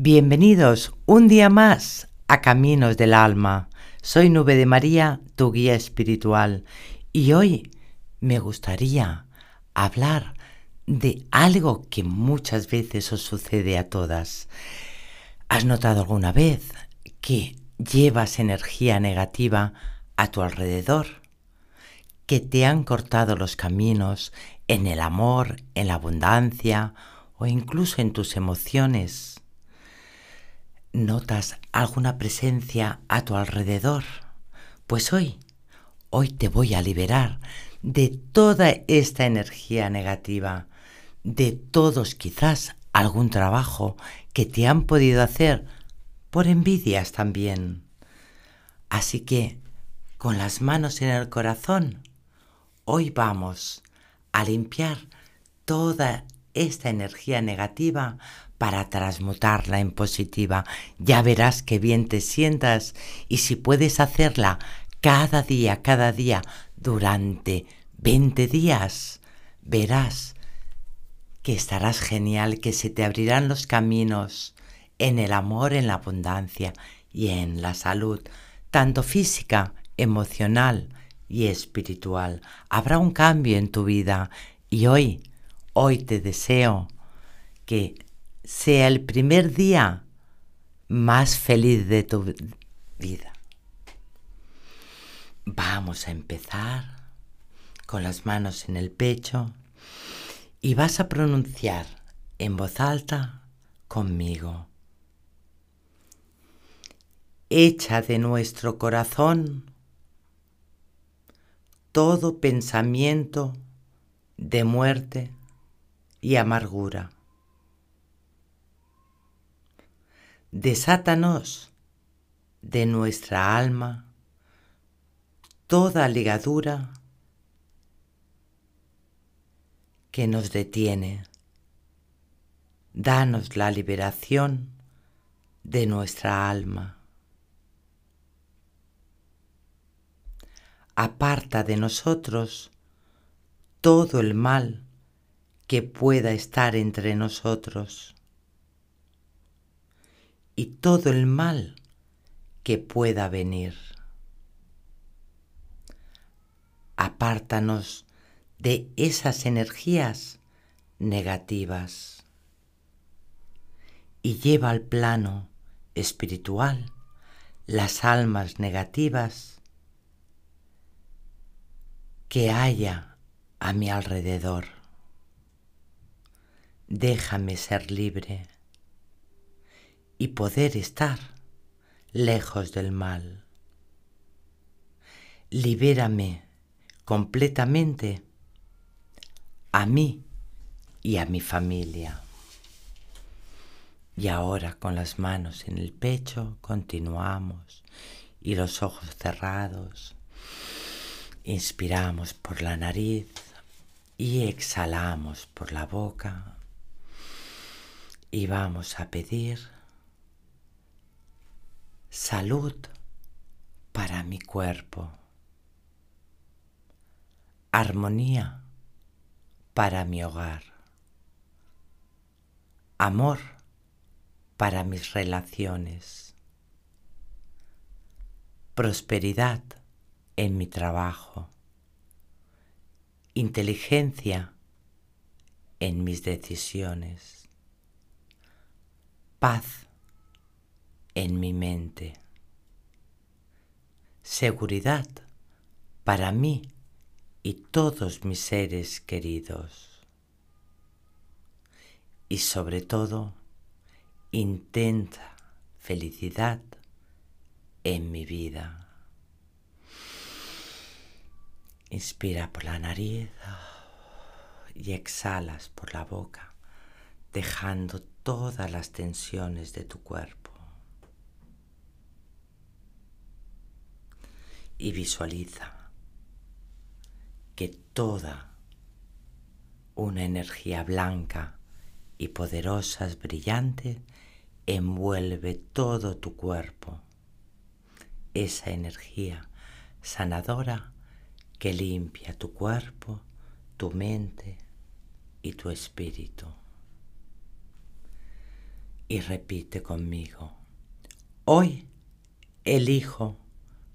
Bienvenidos un día más a Caminos del Alma. Soy Nube de María, tu guía espiritual, y hoy me gustaría hablar de algo que muchas veces os sucede a todas. ¿Has notado alguna vez que llevas energía negativa a tu alrededor? Que te han cortado los caminos en el amor, en la abundancia o incluso en tus emociones ¿Notas alguna presencia a tu alrededor? Pues hoy, hoy te voy a liberar de toda esta energía negativa, de todos quizás algún trabajo que te han podido hacer por envidias también. Así que, con las manos en el corazón, hoy vamos a limpiar toda esta energía negativa para transmutarla en positiva. Ya verás qué bien te sientas y si puedes hacerla cada día, cada día, durante 20 días, verás que estarás genial, que se te abrirán los caminos en el amor, en la abundancia y en la salud, tanto física, emocional y espiritual. Habrá un cambio en tu vida y hoy, hoy te deseo que sea el primer día más feliz de tu vida. Vamos a empezar con las manos en el pecho y vas a pronunciar en voz alta conmigo. Echa de nuestro corazón todo pensamiento de muerte y amargura desátanos de nuestra alma toda ligadura que nos detiene. Danos la liberación de nuestra alma. Aparta de nosotros todo el mal que pueda estar entre nosotros y todo el mal que pueda venir. Apártanos de esas energías negativas y lleva al plano espiritual las almas negativas que haya a mi alrededor. Déjame ser libre y poder estar lejos del mal. Libérame completamente a mí y a mi familia. Y ahora con las manos en el pecho continuamos y los ojos cerrados. Inspiramos por la nariz y exhalamos por la boca. Y vamos a pedir salud para mi cuerpo, armonía para mi hogar, amor para mis relaciones, prosperidad en mi trabajo, inteligencia en mis decisiones, paz en mi mente. Seguridad para mí y todos mis seres queridos. Y sobre todo, intenta felicidad en mi vida. Inspira por la nariz y exhalas por la boca, dejando todas las tensiones de tu cuerpo. Y visualiza que toda una energía blanca y poderosa, brillante, envuelve todo tu cuerpo. Esa energía sanadora que limpia tu cuerpo, tu mente y tu espíritu. y repite conmigo. Hoy elijo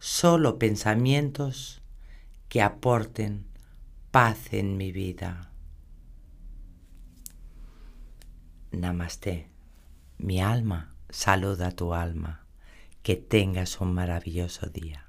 solo pensamientos que aporten paz en mi vida. Namaste. Mi alma saluda a tu alma. Que tengas un maravilloso día.